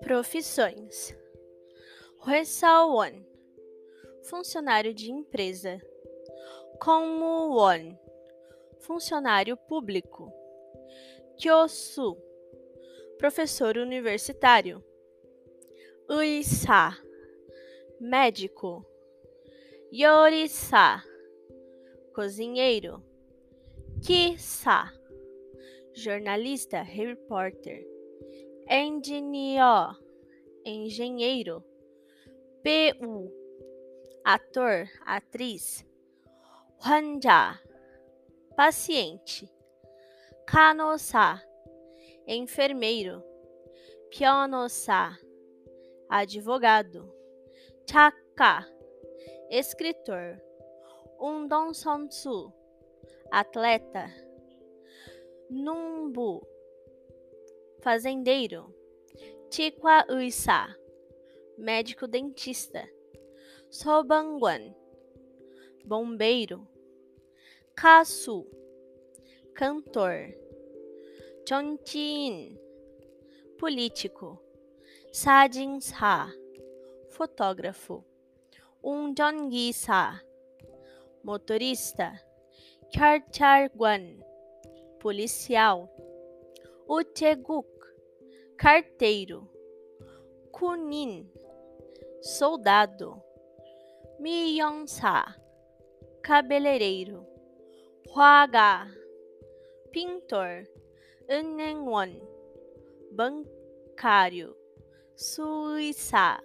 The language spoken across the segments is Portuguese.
Profissões: Hwesawon, funcionário de empresa. Kommuwon, funcionário público. Kyosu, professor universitário. Uisa, médico. Yorisa, cozinheiro. Kisa, jornalista, repórter. Engineer, engenheiro. PU, ator, atriz. Hanja, paciente. Kanosa, enfermeiro. Pionosa, advogado. Chaka, escritor. Undon Sonsu, atleta. Numbu, fazendeiro. Tikwa Uisa, médico dentista. Sobanguan, bombeiro. Kasu, cantor. Chontin, político. Sajin Sa, fotógrafo. Unjongi Sa, motorista. Charcharguan, policial. Ucheguk, carteiro. Kunin, soldado. Miyonsa, cabeleireiro. Huaga, pintor. Unenwon, bancário. Suíça,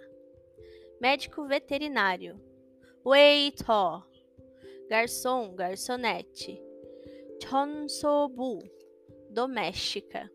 médico veterinário. Waiter, garçom, garçonete. Chonsobu, doméstica.